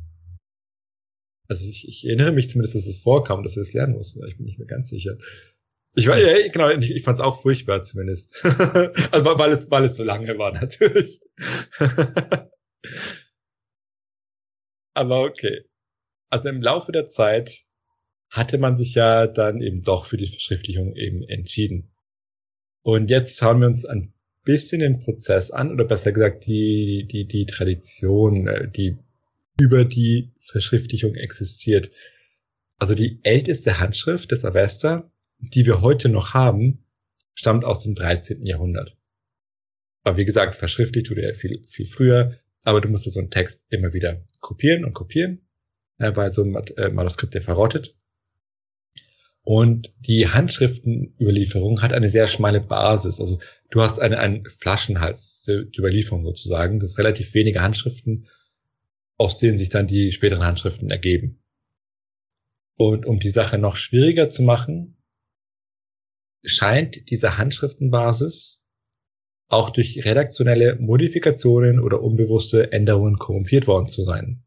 also ich, ich erinnere mich zumindest, dass es vorkam, dass wir es lernen mussten. Ich bin nicht mehr ganz sicher. Ich war, ja, genau, ich, ich fand es auch furchtbar zumindest. also weil es, weil es so lange war natürlich. Aber okay. Also im Laufe der Zeit hatte man sich ja dann eben doch für die Verschriftlichung eben entschieden. Und jetzt schauen wir uns ein bisschen den Prozess an, oder besser gesagt die, die, die Tradition, äh, die über die Verschriftlichung existiert. Also die älteste Handschrift des Avesta die wir heute noch haben, stammt aus dem 13. Jahrhundert. Aber wie gesagt, verschriftlicht wurde er viel, viel früher, aber du musstest so einen Text immer wieder kopieren und kopieren, äh, weil so ein äh, Manuskript ja verrottet. Und die Handschriftenüberlieferung hat eine sehr schmale Basis. Also du hast eine, einen Flaschenhals der Überlieferung sozusagen. Das sind relativ wenige Handschriften, aus denen sich dann die späteren Handschriften ergeben. Und um die Sache noch schwieriger zu machen, scheint diese Handschriftenbasis auch durch redaktionelle Modifikationen oder unbewusste Änderungen korrumpiert worden zu sein.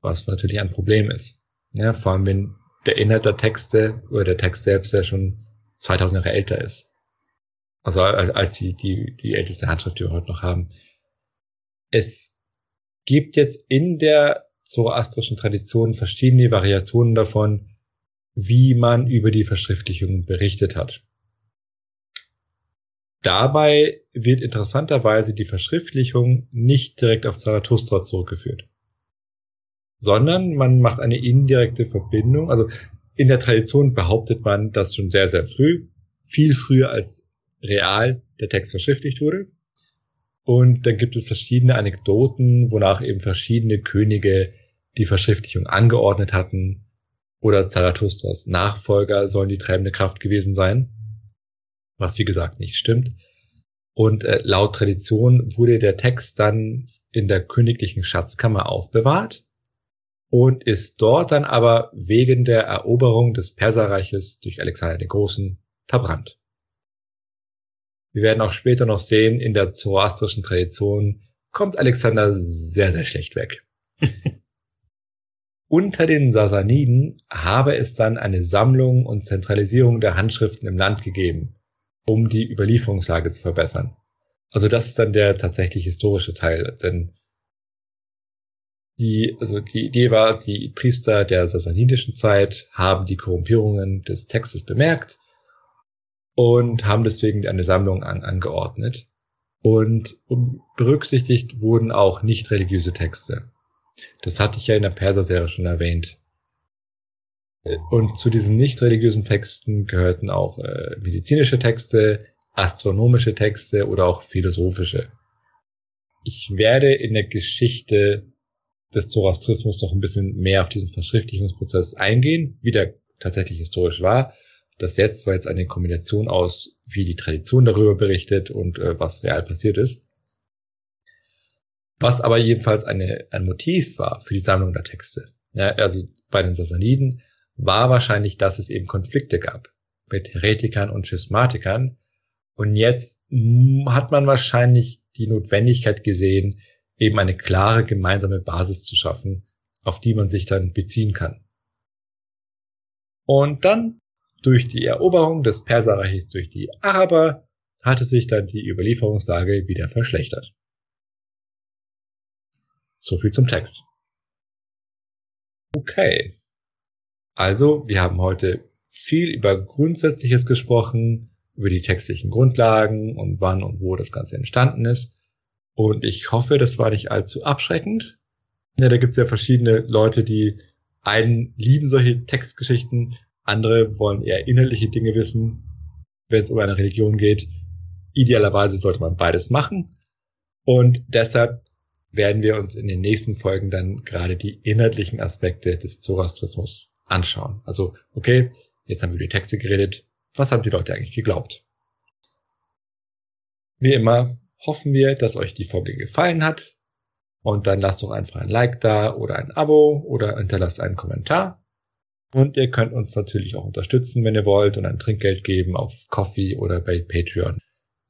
Was natürlich ein Problem ist. Ja, vor allem wenn der Inhalt der Texte oder der Text selbst ja schon 2000 Jahre älter ist. Also als die, die, die älteste Handschrift, die wir heute noch haben. Es gibt jetzt in der zoroastrischen Tradition verschiedene Variationen davon, wie man über die Verschriftlichung berichtet hat. Dabei wird interessanterweise die Verschriftlichung nicht direkt auf Zarathustra zurückgeführt, sondern man macht eine indirekte Verbindung. Also in der Tradition behauptet man, dass schon sehr, sehr früh, viel früher als real der Text verschriftlicht wurde. Und dann gibt es verschiedene Anekdoten, wonach eben verschiedene Könige die Verschriftlichung angeordnet hatten oder Zarathustras Nachfolger sollen die treibende Kraft gewesen sein, was wie gesagt nicht stimmt. Und äh, laut Tradition wurde der Text dann in der königlichen Schatzkammer aufbewahrt und ist dort dann aber wegen der Eroberung des Perserreiches durch Alexander den Großen verbrannt. Wir werden auch später noch sehen, in der zoroastrischen Tradition kommt Alexander sehr, sehr schlecht weg. Unter den Sasaniden habe es dann eine Sammlung und Zentralisierung der Handschriften im Land gegeben, um die Überlieferungslage zu verbessern. Also das ist dann der tatsächlich historische Teil, denn die, also die Idee war, die Priester der sasanidischen Zeit haben die Korrumpierungen des Textes bemerkt und haben deswegen eine Sammlung an, angeordnet. Und berücksichtigt wurden auch nicht religiöse Texte. Das hatte ich ja in der Perser-Serie schon erwähnt. Und zu diesen nicht religiösen Texten gehörten auch äh, medizinische Texte, astronomische Texte oder auch philosophische. Ich werde in der Geschichte des Zoroastrismus noch ein bisschen mehr auf diesen Verschriftlichungsprozess eingehen, wie der tatsächlich historisch war. Das jetzt war jetzt eine Kombination aus, wie die Tradition darüber berichtet und äh, was real passiert ist. Was aber jedenfalls eine, ein Motiv war für die Sammlung der Texte. Ja, also bei den Sassaniden war wahrscheinlich, dass es eben Konflikte gab mit Heretikern und Schismatikern. Und jetzt hat man wahrscheinlich die Notwendigkeit gesehen, eben eine klare gemeinsame Basis zu schaffen, auf die man sich dann beziehen kann. Und dann durch die Eroberung des Perserreiches durch die Araber hatte sich dann die Überlieferungslage wieder verschlechtert. So viel zum Text. Okay. Also, wir haben heute viel über Grundsätzliches gesprochen, über die textlichen Grundlagen und wann und wo das Ganze entstanden ist. Und ich hoffe, das war nicht allzu abschreckend. Ja, da gibt es ja verschiedene Leute, die einen lieben solche Textgeschichten, andere wollen eher inhaltliche Dinge wissen, wenn es um eine Religion geht. Idealerweise sollte man beides machen. Und deshalb werden wir uns in den nächsten Folgen dann gerade die inhaltlichen Aspekte des Zoroastrismus anschauen. Also, okay, jetzt haben wir über die Texte geredet. Was haben die Leute eigentlich geglaubt? Wie immer hoffen wir, dass euch die Folge gefallen hat. Und dann lasst doch einfach ein Like da oder ein Abo oder hinterlasst einen Kommentar. Und ihr könnt uns natürlich auch unterstützen, wenn ihr wollt und ein Trinkgeld geben auf Coffee oder bei Patreon.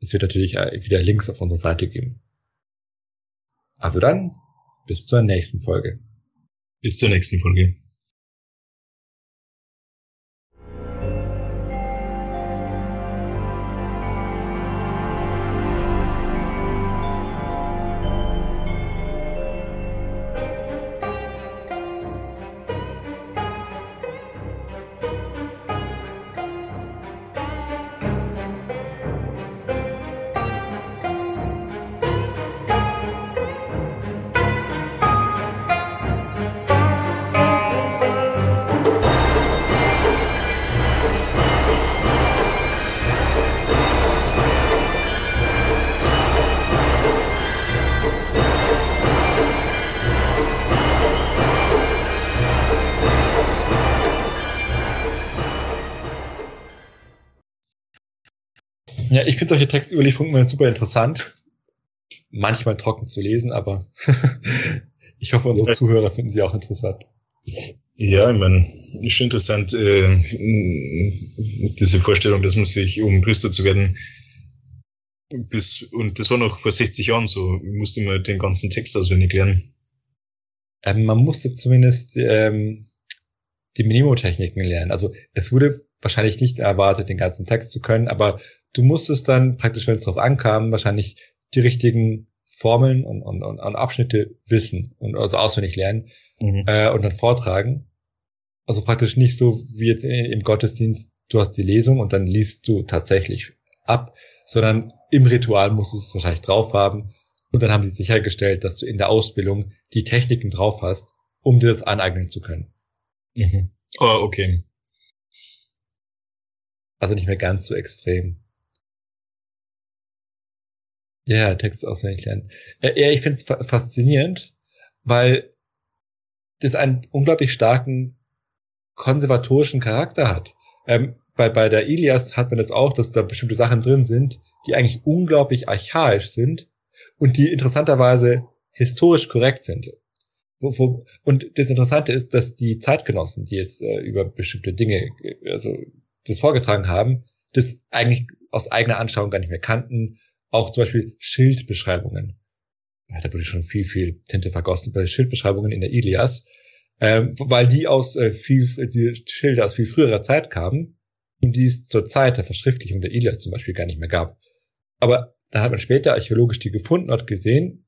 Es wird natürlich wieder Links auf unserer Seite geben. Also dann, bis zur nächsten Folge. Bis zur nächsten Folge. Ich finde solche Textüberlieferungen immer super interessant. Manchmal trocken zu lesen, aber ich hoffe, unsere Zuhörer finden sie auch interessant. Ja, ich meine, ist schon interessant, äh, diese Vorstellung, dass man sich, um Priester zu werden, bis, und das war noch vor 60 Jahren so, musste man den ganzen Text auswendig lernen. Ähm, man musste zumindest ähm, die Mnemotechniken lernen. Also es wurde wahrscheinlich nicht erwartet, den ganzen Text zu können, aber du musstest dann praktisch, wenn es darauf ankam, wahrscheinlich die richtigen Formeln und, und, und, und Abschnitte wissen und also auswendig lernen mhm. äh, und dann vortragen. Also praktisch nicht so wie jetzt im Gottesdienst, du hast die Lesung und dann liest du tatsächlich ab, sondern im Ritual musst du es wahrscheinlich drauf haben. Und dann haben sie sichergestellt, dass du in der Ausbildung die Techniken drauf hast, um dir das aneignen zu können. Mhm. Oh, okay. Also nicht mehr ganz so extrem. Ja, Text auswendig lernen. Ja, ich finde es faszinierend, weil das einen unglaublich starken konservatorischen Charakter hat. Ähm, bei, bei der Ilias hat man das auch, dass da bestimmte Sachen drin sind, die eigentlich unglaublich archaisch sind und die interessanterweise historisch korrekt sind. Wo, wo, und das Interessante ist, dass die Zeitgenossen, die jetzt äh, über bestimmte Dinge, äh, also das vorgetragen haben, das eigentlich aus eigener Anschauung gar nicht mehr kannten auch zum Beispiel Schildbeschreibungen. Ja, da wurde schon viel, viel Tinte vergossen bei Schildbeschreibungen in der Ilias, ähm, weil die aus äh, viel, die Schilder aus viel früherer Zeit kamen und die es zur Zeit der Verschriftlichung der Ilias zum Beispiel gar nicht mehr gab. Aber da hat man später archäologisch die gefunden und gesehen,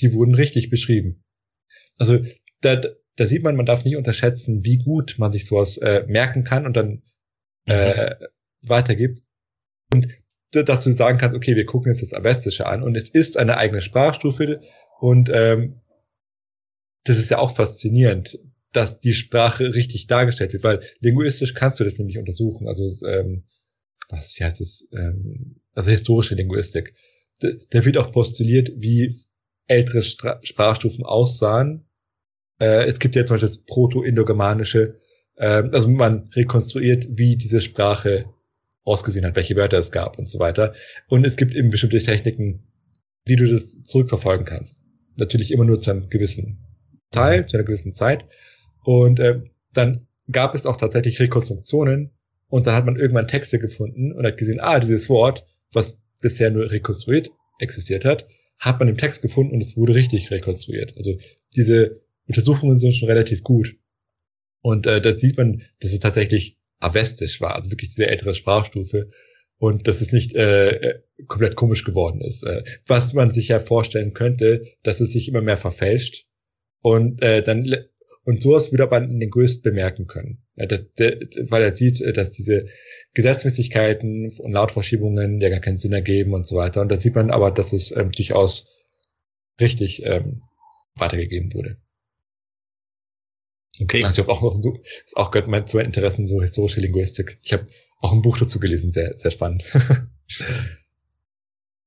die wurden richtig beschrieben. Also da, da sieht man, man darf nicht unterschätzen, wie gut man sich sowas äh, merken kann und dann äh, mhm. weitergibt. Und dass du sagen kannst, okay, wir gucken jetzt das Avestische an und es ist eine eigene Sprachstufe und ähm, das ist ja auch faszinierend, dass die Sprache richtig dargestellt wird, weil linguistisch kannst du das nämlich untersuchen. Also ähm, was, wie heißt es? Ähm, also historische Linguistik. Da wird auch postuliert, wie ältere Stra Sprachstufen aussahen. Äh, es gibt ja zum Beispiel das Proto-Indogermanische, äh, also man rekonstruiert, wie diese Sprache ausgesehen hat, welche Wörter es gab und so weiter. Und es gibt eben bestimmte Techniken, wie du das zurückverfolgen kannst. Natürlich immer nur zu einem gewissen Teil, zu einer gewissen Zeit. Und äh, dann gab es auch tatsächlich Rekonstruktionen und dann hat man irgendwann Texte gefunden und hat gesehen, ah, dieses Wort, was bisher nur rekonstruiert existiert hat, hat man im Text gefunden und es wurde richtig rekonstruiert. Also diese Untersuchungen sind schon relativ gut. Und äh, da sieht man, dass es tatsächlich avestisch war, also wirklich diese ältere Sprachstufe und dass es nicht äh, äh, komplett komisch geworden ist. Äh, was man sich ja vorstellen könnte, dass es sich immer mehr verfälscht und äh, dann und sowas würde man in den Größten bemerken können, ja, dass, der, weil er sieht, äh, dass diese Gesetzmäßigkeiten und Lautverschiebungen ja gar keinen Sinn ergeben und so weiter. Und da sieht man aber, dass es ähm, durchaus richtig ähm, weitergegeben wurde. Okay. Also ich habe auch noch so, ist auch gehört mein meinen Interessen so historische Linguistik. Ich habe auch ein Buch dazu gelesen, sehr sehr spannend.